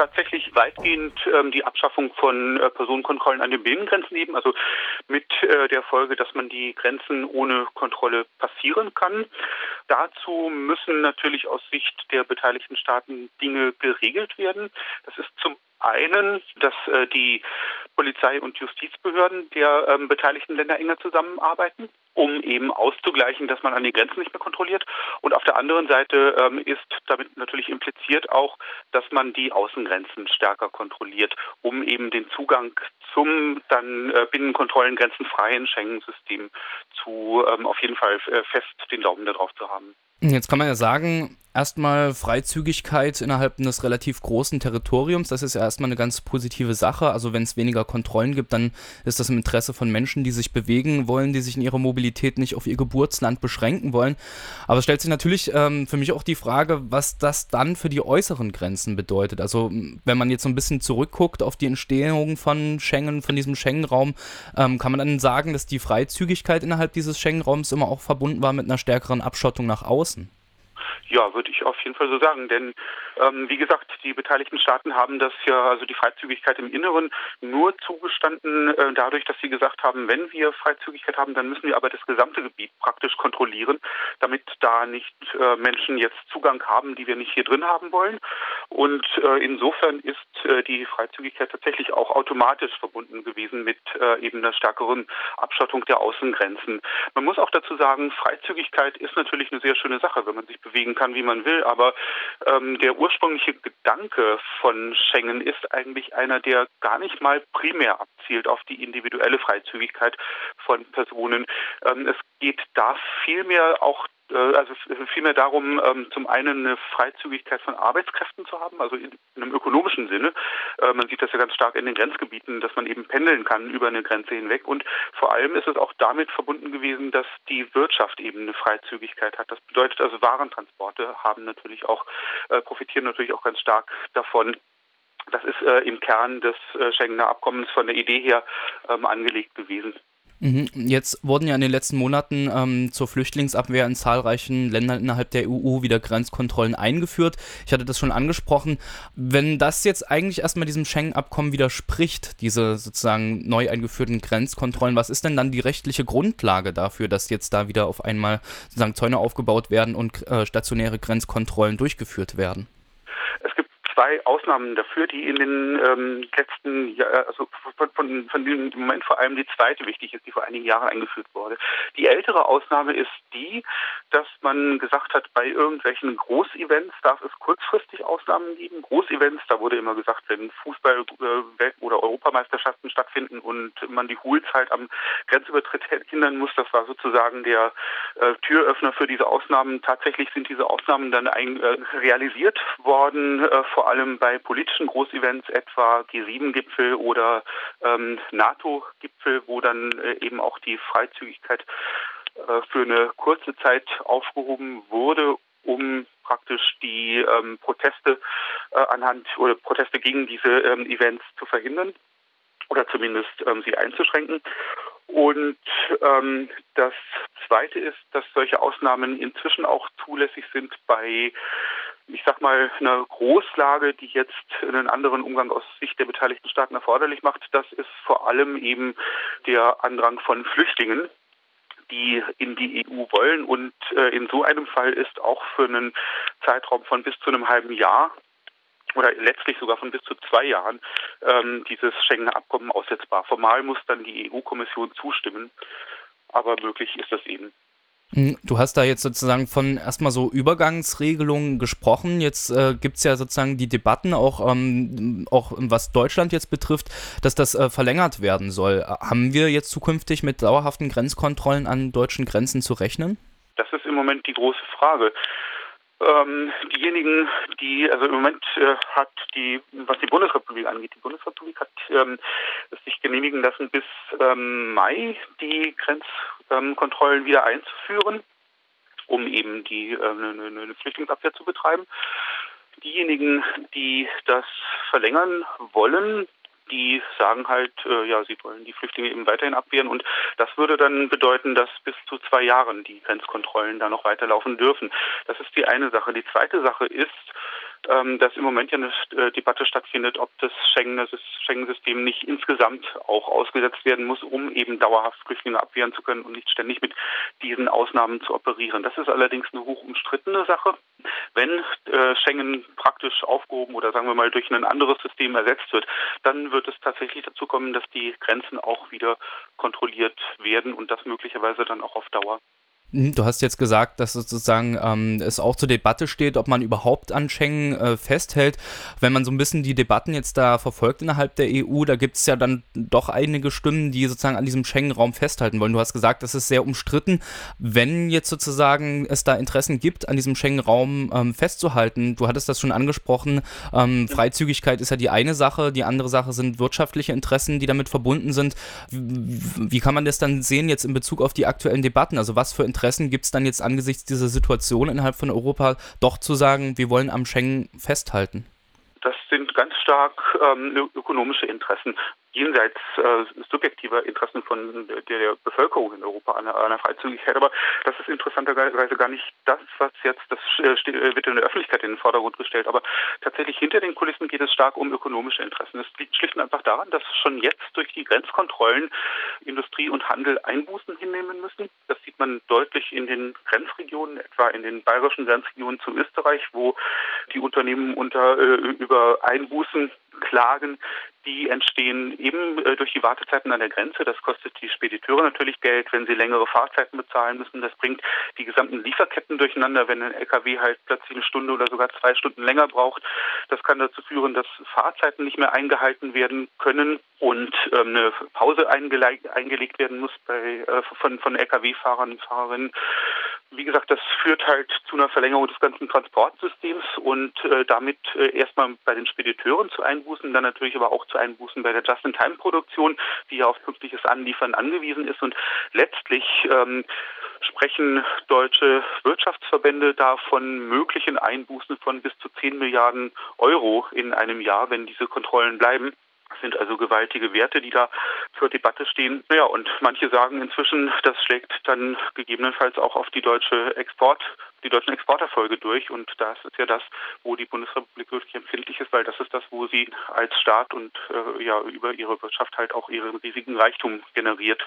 tatsächlich weitgehend ähm, die Abschaffung von äh, Personenkontrollen an den Binnengrenzen eben, also mit äh, der Folge, dass man die Grenzen ohne Kontrolle passieren kann. Dazu müssen natürlich aus Sicht der beteiligten Staaten Dinge geregelt werden. Das ist zum einen, dass äh, die Polizei und Justizbehörden der ähm, beteiligten Länder enger zusammenarbeiten, um eben auszugleichen, dass man an den Grenzen nicht mehr kontrolliert. Und auf der anderen Seite ähm, ist damit natürlich impliziert auch, dass man die Außengrenzen stärker kontrolliert, um eben den Zugang zum dann äh, Binnenkontrollen grenzenfreien Schengen-System zu ähm, auf jeden Fall äh, fest den Daumen darauf zu haben. Jetzt kann man ja sagen, erstmal Freizügigkeit innerhalb eines relativ großen Territoriums. Das ist ja erstmal eine ganz positive Sache. Also wenn es weniger Kontrollen gibt, dann ist das im Interesse von Menschen, die sich bewegen wollen, die sich in ihrer Mobilität nicht auf ihr Geburtsland beschränken wollen. Aber es stellt sich natürlich ähm, für mich auch die Frage, was das dann für die äußeren Grenzen bedeutet. Also wenn man jetzt so ein bisschen zurückguckt auf die Entstehung von Schengen, von diesem Schengen-Raum, ähm, kann man dann sagen, dass die Freizügigkeit innerhalb dieses Schengen-Raums immer auch verbunden war mit einer stärkeren Abschottung nach außen. Ja, würde ich auf jeden Fall so sagen. Denn ähm, wie gesagt, die beteiligten Staaten haben das ja, also die Freizügigkeit im Inneren, nur zugestanden äh, dadurch, dass sie gesagt haben, wenn wir Freizügigkeit haben, dann müssen wir aber das gesamte Gebiet praktisch kontrollieren, damit da nicht äh, Menschen jetzt Zugang haben, die wir nicht hier drin haben wollen. Und äh, insofern ist äh, die Freizügigkeit tatsächlich auch automatisch verbunden gewesen mit äh, eben einer stärkeren Abschottung der Außengrenzen. Man muss auch dazu sagen, Freizügigkeit ist natürlich eine sehr schöne Sache, wenn man sich bewegen kann, wie man will. Aber ähm, der ursprüngliche Gedanke von Schengen ist eigentlich einer, der gar nicht mal primär abzielt auf die individuelle Freizügigkeit von Personen. Ähm, es geht da vielmehr auch äh, also vielmehr darum, ähm, zum einen eine Freizügigkeit von Arbeitskräften zu haben, also in einem ökonomischen Sinne. Äh, man sieht das ja ganz stark in den Grenzgebieten, dass man eben pendeln kann über eine Grenze hinweg. Und vor allem ist es auch damit verbunden gewesen, dass die Wirtschaft eben eine Freizügigkeit hat. Das bedeutet also Warentransporte haben natürlich auch, äh, profitieren natürlich auch ganz stark davon. Das ist im Kern des Schengener Abkommens von der Idee her ähm, angelegt gewesen. Mhm. Jetzt wurden ja in den letzten Monaten ähm, zur Flüchtlingsabwehr in zahlreichen Ländern innerhalb der EU wieder Grenzkontrollen eingeführt. Ich hatte das schon angesprochen. Wenn das jetzt eigentlich erstmal diesem Schengen-Abkommen widerspricht, diese sozusagen neu eingeführten Grenzkontrollen, was ist denn dann die rechtliche Grundlage dafür, dass jetzt da wieder auf einmal sozusagen Zäune aufgebaut werden und äh, stationäre Grenzkontrollen durchgeführt werden? Zwei Ausnahmen dafür, die in den ähm, letzten Jahren, also von, von, von dem Moment vor allem die zweite wichtig ist, die vor einigen Jahren eingeführt wurde. Die ältere Ausnahme ist die, dass man gesagt hat, bei irgendwelchen Großevents darf es kurzfristig Ausnahmen geben. Großevents, da wurde immer gesagt, wenn Fußball- äh, oder Europameisterschaften stattfinden und man die Hohlzeit am Grenzübertritt hindern muss, das war sozusagen der äh, Türöffner für diese Ausnahmen. Tatsächlich sind diese Ausnahmen dann ein, äh, realisiert worden, äh, vor allem bei politischen Großevents, etwa G7-Gipfel oder ähm, NATO-Gipfel, wo dann äh, eben auch die Freizügigkeit äh, für eine kurze Zeit aufgehoben wurde, um praktisch die ähm, Proteste äh, anhand oder Proteste gegen diese ähm, Events zu verhindern oder zumindest ähm, sie einzuschränken. Und ähm, das Zweite ist, dass solche Ausnahmen inzwischen auch zulässig sind bei ich sag mal, eine Großlage, die jetzt einen anderen Umgang aus Sicht der beteiligten Staaten erforderlich macht, das ist vor allem eben der Andrang von Flüchtlingen, die in die EU wollen. Und äh, in so einem Fall ist auch für einen Zeitraum von bis zu einem halben Jahr oder letztlich sogar von bis zu zwei Jahren ähm, dieses Schengener Abkommen aussetzbar. Formal muss dann die EU-Kommission zustimmen, aber möglich ist das eben. Hm, du hast da jetzt sozusagen von erstmal so Übergangsregelungen gesprochen. Jetzt äh, gibt es ja sozusagen die Debatten, auch, ähm, auch was Deutschland jetzt betrifft, dass das äh, verlängert werden soll. Haben wir jetzt zukünftig mit dauerhaften Grenzkontrollen an deutschen Grenzen zu rechnen? Das ist im Moment die große Frage. Ähm, diejenigen, die, also im Moment äh, hat die, was die Bundesrepublik angeht, die Bundesrepublik hat ähm, es sich genehmigen lassen, bis ähm, Mai die Grenzkontrollen wieder einzuführen, um eben die äh, eine, eine Flüchtlingsabwehr zu betreiben. Diejenigen, die das verlängern wollen, die sagen halt, äh, ja, sie wollen die Flüchtlinge eben weiterhin abwehren und das würde dann bedeuten, dass bis zu zwei Jahren die Grenzkontrollen da noch weiterlaufen dürfen. Das ist die eine Sache. Die zweite Sache ist, ähm, dass im Moment ja eine äh, Debatte stattfindet, ob das Schengen-System nicht insgesamt auch ausgesetzt werden muss, um eben dauerhaft Flüchtlinge abwehren zu können und nicht ständig mit diesen Ausnahmen zu operieren. Das ist allerdings eine hoch umstrittene Sache. Wenn äh, Schengen praktisch aufgehoben oder sagen wir mal durch ein anderes System ersetzt wird, dann wird es tatsächlich dazu kommen, dass die Grenzen auch wieder kontrolliert werden und das möglicherweise dann auch auf Dauer. Mhm, du hast jetzt gesagt, dass sozusagen ähm, es auch zur Debatte steht, ob man überhaupt an Schengen äh, festhält. Wenn man so ein bisschen die Debatten jetzt da verfolgt innerhalb der EU, da gibt es ja dann doch einige Stimmen, die sozusagen an diesem Schengen-Raum festhalten wollen. Du hast gesagt, das ist sehr umstritten. Wenn jetzt sozusagen es da Interessen gibt, an diesem Schengen-Raum ähm, festzuhalten, du hattest das schon angesprochen, ähm, Freizügigkeit ist ja die eine Sache, die andere Sache sind wirtschaftliche Interessen, die damit verbunden sind. Wie, wie kann man das dann sehen jetzt in Bezug auf die aktuellen Debatten? Also was für Interessen Interessen gibt es dann jetzt angesichts dieser Situation innerhalb von Europa doch zu sagen, wir wollen am Schengen festhalten? Das sind ganz stark ähm, ökonomische Interessen jenseits äh, subjektiver Interessen von der, der Bevölkerung in Europa an einer Freizügigkeit. Aber das ist interessanterweise gar nicht das, was jetzt, das äh, wird in der Öffentlichkeit in den Vordergrund gestellt. Aber tatsächlich hinter den Kulissen geht es stark um ökonomische Interessen. Es liegt schlicht und einfach daran, dass schon jetzt durch die Grenzkontrollen Industrie und Handel Einbußen hinnehmen müssen. Das sieht man deutlich in den Grenzregionen, etwa in den bayerischen Grenzregionen zu Österreich, wo die Unternehmen unter äh, über Einbußen klagen, die entstehen eben äh, durch die Wartezeiten an der Grenze. Das kostet die Spediteure natürlich Geld, wenn sie längere Fahrzeiten bezahlen müssen. Das bringt die gesamten Lieferketten durcheinander, wenn ein LKW halt plötzlich eine Stunde oder sogar zwei Stunden länger braucht. Das kann dazu führen, dass Fahrzeiten nicht mehr eingehalten werden können und ähm, eine Pause eingelegt werden muss bei, äh, von, von Lkw-Fahrern und Fahrerinnen. Wie gesagt, das führt halt zu einer Verlängerung des ganzen Transportsystems und äh, damit äh, erstmal bei den Spediteuren zu Einbußen, dann natürlich aber auch zu Einbußen bei der Just-in-Time-Produktion, die ja auf pünktliches Anliefern angewiesen ist. Und letztlich ähm, sprechen deutsche Wirtschaftsverbände da von möglichen Einbußen von bis zu 10 Milliarden Euro in einem Jahr, wenn diese Kontrollen bleiben. Sind also gewaltige Werte, die da zur Debatte stehen. Naja, und manche sagen inzwischen, das schlägt dann gegebenenfalls auch auf die deutsche Export, die deutschen Exporterfolge durch. Und das ist ja das, wo die Bundesrepublik wirklich empfindlich ist, weil das ist das, wo sie als Staat und äh, ja über ihre Wirtschaft halt auch ihren riesigen Reichtum generiert.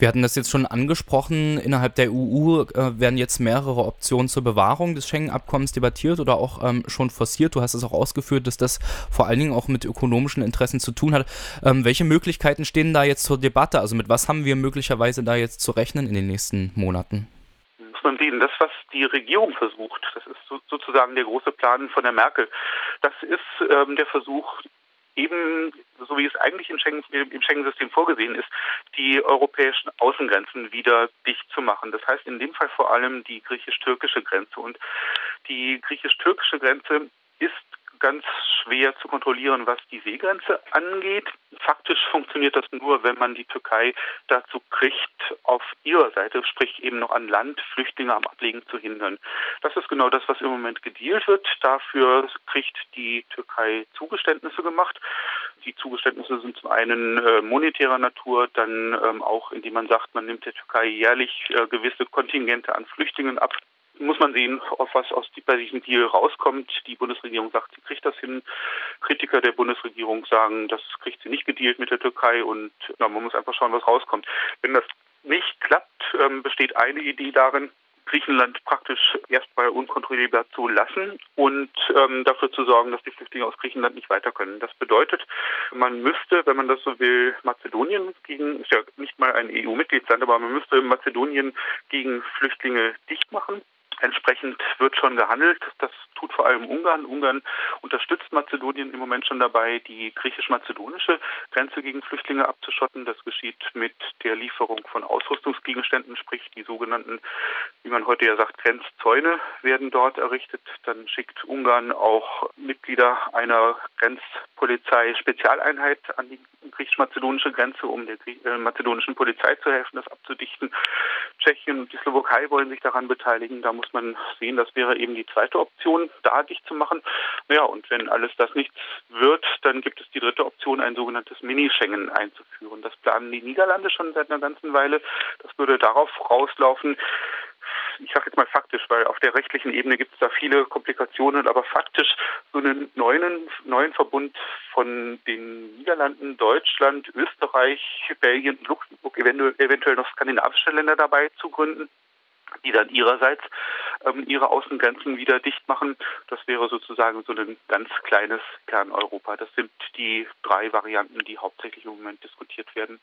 Wir hatten das jetzt schon angesprochen. Innerhalb der EU äh, werden jetzt mehrere Optionen zur Bewahrung des Schengen-Abkommens debattiert oder auch ähm, schon forciert. Du hast es auch ausgeführt, dass das vor allen Dingen auch mit ökonomischen Interessen zu tun hat. Ähm, welche Möglichkeiten stehen da jetzt zur Debatte? Also mit was haben wir möglicherweise da jetzt zu rechnen in den nächsten Monaten? Muss man sehen, das, was die Regierung versucht, das ist so, sozusagen der große Plan von der Merkel. Das ist ähm, der Versuch, eben, so wie es eigentlich im Schengen-System Schengen vorgesehen ist, die europäischen Außengrenzen wieder dicht zu machen. Das heißt in dem Fall vor allem die griechisch-türkische Grenze. Und die griechisch-türkische Grenze ist ganz schwer zu kontrollieren, was die Seegrenze angeht. Faktisch funktioniert das nur, wenn man die Türkei dazu kriegt, auf ihrer Seite, sprich eben noch an Land, Flüchtlinge am Ablegen zu hindern. Das ist genau das, was im Moment gedealt wird. Dafür kriegt die Türkei Zugeständnisse gemacht. Die Zugeständnisse sind zum einen äh, monetärer Natur, dann ähm, auch, indem man sagt, man nimmt der Türkei jährlich äh, gewisse Kontingente an Flüchtlingen ab, muss man sehen, auf was aus bei diesem Deal rauskommt. Die Bundesregierung sagt, sie kriegt das hin. Kritiker der Bundesregierung sagen, das kriegt sie nicht gedealt mit der Türkei und na, man muss einfach schauen, was rauskommt. Wenn das nicht klappt, ähm, besteht eine Idee darin, Griechenland praktisch erstmal unkontrollierbar zu lassen und ähm, dafür zu sorgen, dass die Flüchtlinge aus Griechenland nicht weiter können. Das bedeutet, man müsste, wenn man das so will, Mazedonien gegen, ist ja nicht mal ein EU-Mitgliedsland, aber man müsste Mazedonien gegen Flüchtlinge dicht machen Entsprechend wird schon gehandelt. Das tut vor allem Ungarn. Ungarn unterstützt Mazedonien im Moment schon dabei, die griechisch-mazedonische Grenze gegen Flüchtlinge abzuschotten. Das geschieht mit der Lieferung von Ausrüstungsgegenständen, sprich die sogenannten, wie man heute ja sagt, Grenzzäune werden dort errichtet. Dann schickt Ungarn auch Mitglieder einer Grenzpolizei-Spezialeinheit an die griechisch-mazedonische Grenze, um der äh, mazedonischen Polizei zu helfen, das abzudichten. Tschechien und die Slowakei wollen sich daran beteiligen. Da muss man sehen, das wäre eben die zweite Option, da dicht zu machen. Naja, und wenn alles das nichts wird, dann gibt es die dritte Option, ein sogenanntes Mini-Schengen einzuführen. Das planen die Niederlande schon seit einer ganzen Weile. Das würde darauf rauslaufen, ich sage jetzt mal faktisch, weil auf der rechtlichen Ebene gibt es da viele Komplikationen, aber faktisch so einen neuen, neuen Verbund von den Niederlanden, Deutschland, Österreich, Belgien Luxemburg, eventuell noch skandinavische Länder dabei zu gründen die dann ihrerseits ähm, ihre Außengrenzen wieder dicht machen. Das wäre sozusagen so ein ganz kleines Kerneuropa. Das sind die drei Varianten, die hauptsächlich im Moment diskutiert werden.